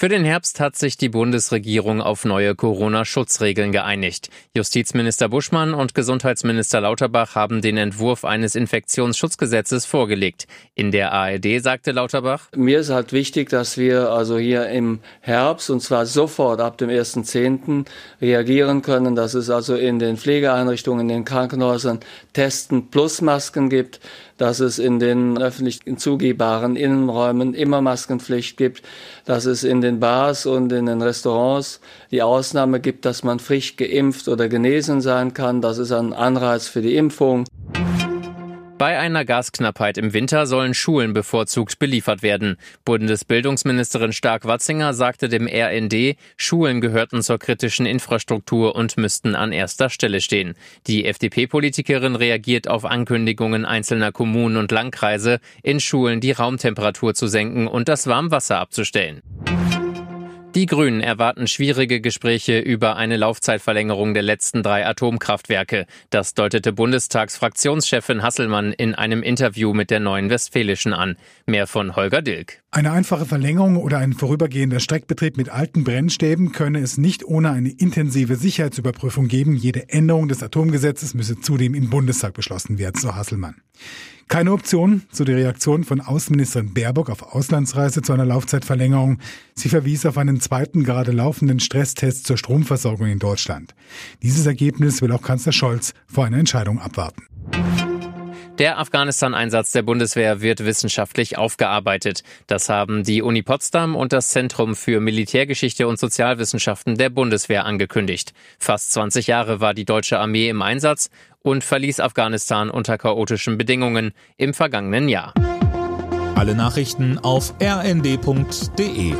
Für den Herbst hat sich die Bundesregierung auf neue Corona-Schutzregeln geeinigt. Justizminister Buschmann und Gesundheitsminister Lauterbach haben den Entwurf eines Infektionsschutzgesetzes vorgelegt. In der ARD sagte Lauterbach, Mir ist halt wichtig, dass wir also hier im Herbst und zwar sofort ab dem 1.10. reagieren können, dass es also in den Pflegeeinrichtungen, in den Krankenhäusern Testen plus Masken gibt, dass es in den öffentlich zugehbaren Innenräumen immer Maskenpflicht gibt, dass es in den Bars und in den Restaurants die Ausnahme gibt, dass man frisch geimpft oder genesen sein kann. Das ist ein Anreiz für die Impfung. Bei einer Gasknappheit im Winter sollen Schulen bevorzugt beliefert werden. Bundesbildungsministerin Stark-Watzinger sagte dem RND, Schulen gehörten zur kritischen Infrastruktur und müssten an erster Stelle stehen. Die FDP-Politikerin reagiert auf Ankündigungen einzelner Kommunen und Landkreise, in Schulen die Raumtemperatur zu senken und das Warmwasser abzustellen. Die Grünen erwarten schwierige Gespräche über eine Laufzeitverlängerung der letzten drei Atomkraftwerke. Das deutete Bundestagsfraktionschefin Hasselmann in einem Interview mit der Neuen Westfälischen an. Mehr von Holger Dilk. Eine einfache Verlängerung oder ein vorübergehender Streckbetrieb mit alten Brennstäben könne es nicht ohne eine intensive Sicherheitsüberprüfung geben. Jede Änderung des Atomgesetzes müsse zudem im Bundestag beschlossen werden, so Hasselmann. Keine Option, so die Reaktion von Außenministerin Baerbock auf Auslandsreise zu einer Laufzeitverlängerung. Sie verwies auf einen zweiten gerade laufenden Stresstest zur Stromversorgung in Deutschland. Dieses Ergebnis will auch Kanzler Scholz vor einer Entscheidung abwarten. Der Afghanistan-Einsatz der Bundeswehr wird wissenschaftlich aufgearbeitet. Das haben die Uni Potsdam und das Zentrum für Militärgeschichte und Sozialwissenschaften der Bundeswehr angekündigt. Fast 20 Jahre war die deutsche Armee im Einsatz und verließ Afghanistan unter chaotischen Bedingungen im vergangenen Jahr. Alle Nachrichten auf rnd.de